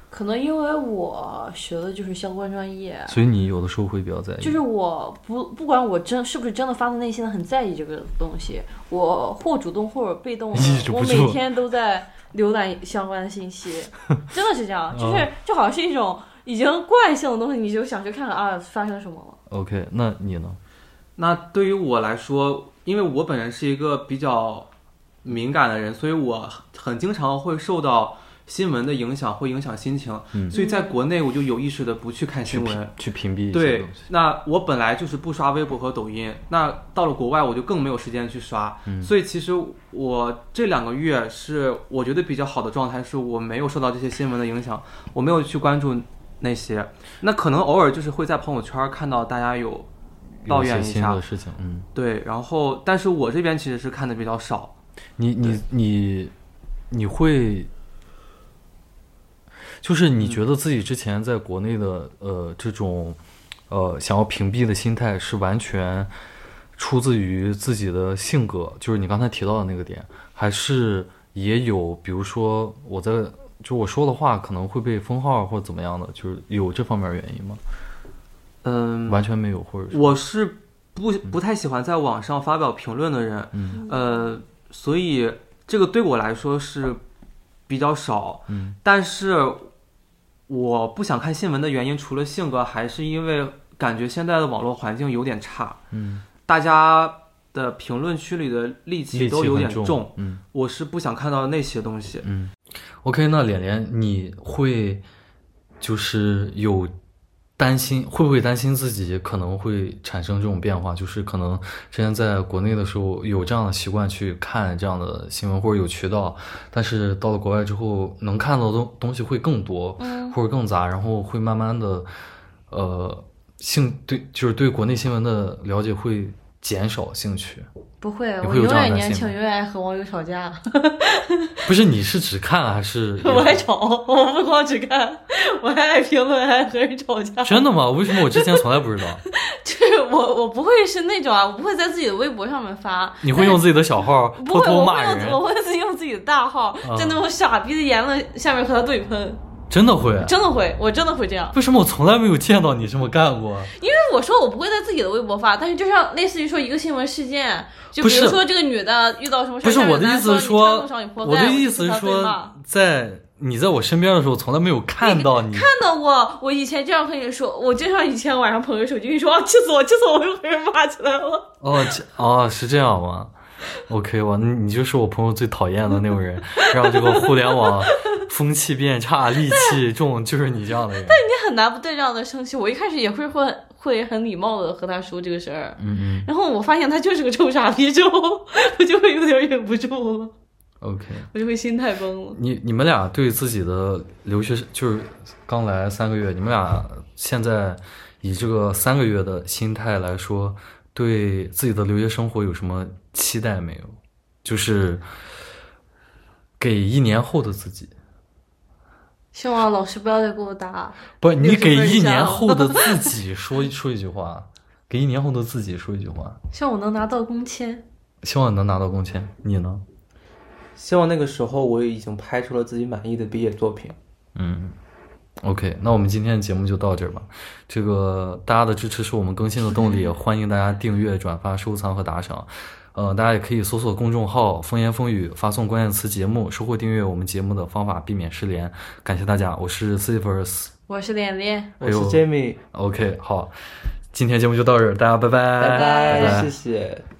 可能因为我学的就是相关专业，所以你有的时候会比较在意。就是我不不管我真是不是真的发自内心的很在意这个东西，我或主动或者被动，我每天都在。浏览相关的信息，真的是这样，就是就好像是一种已经惯性的东西，你就想去看看啊发生什么了。OK，那你呢？那对于我来说，因为我本人是一个比较敏感的人，所以我很经常会受到。新闻的影响会影响心情，所以在国内我就有意识的不去看新闻，去屏蔽。对，那我本来就是不刷微博和抖音，那到了国外我就更没有时间去刷。所以其实我这两个月是我觉得比较好的状态，是我没有受到这些新闻的影响，我没有去关注那些。那可能偶尔就是会在朋友圈看到大家有抱怨一下的事情，嗯，对。然后，但是我这边其实是看的比较少。你你你你会？就是你觉得自己之前在国内的呃这种呃想要屏蔽的心态是完全出自于自己的性格，就是你刚才提到的那个点，还是也有比如说我在就我说的话可能会被封号或者怎么样的，就是有这方面原因吗？嗯，完全没有，或者我是不不太喜欢在网上发表评论的人，嗯，呃，所以这个对我来说是比较少，嗯，但是。我不想看新闻的原因，除了性格，还是因为感觉现在的网络环境有点差。嗯，大家的评论区里的戾气都有点重。嗯，我是不想看到那些东西。嗯，OK，那脸脸你会就是有。担心会不会担心自己可能会产生这种变化？就是可能之前在国内的时候有这样的习惯去看这样的新闻或者有渠道，但是到了国外之后能看到的东东西会更多，或者更杂，然后会慢慢的，呃，兴对就是对国内新闻的了解会减少兴趣。不会，我永远年轻，永远爱和网友吵架。不是，你是只看还是？我还吵，我不光只看，我还爱评论，还和人吵架。真的吗？为什么我之前从来不知道？就是我，我不会是那种啊，我不会在自己的微博上面发。你会用自己的小号偷偷骂人？我会自己用自己的大号，在那种傻逼的言论下面和他对喷。真的会，真的会，我真的会这样。为什么我从来没有见到你这么干过？因为我说我不会在自己的微博发，但是就像类似于说一个新闻事件，就比如说这个女的遇到什么事不是我的意思是说，我的意思是说，在你在我身边的时候，从来没有看到你。看到过，我以前这样和你说，我经常以前晚上捧着手机，你说啊气死我，气死我，我又被人骂起来了。哦，哦，是这样吗 OK，我你就是我朋友最讨厌的那种人，让这个互联网风气变差、戾气 重，就是你这样的人。但你很难不对这样的生气。我一开始也会会会很礼貌的和他说这个事儿，嗯嗯。然后我发现他就是个臭傻逼之后，我就会有点忍不住了。OK，我就会心态崩了。你你们俩对自己的留学就是刚来三个月，你们俩现在以这个三个月的心态来说。对自己的留学生活有什么期待没有？就是给一年后的自己。希望老师不要再给我打。不，你给一年后的自己说 说一句话。给一年后的自己说一句话。希望我能拿到工签。希望你能拿到工签。你呢？希望那个时候我已经拍出了自己满意的毕业作品。嗯 OK，那我们今天的节目就到这儿吧。这个大家的支持是我们更新的动力，欢迎大家订阅、转发、收藏和打赏。呃，大家也可以搜索公众号“风言风语”，发送关键词“节目”，收获订阅我们节目的方法，避免失联。感谢大家，我是 c i v e r s 我是脸脸，我是 Jamie。OK，好，今天节目就到这儿，大家拜拜，拜拜，谢谢。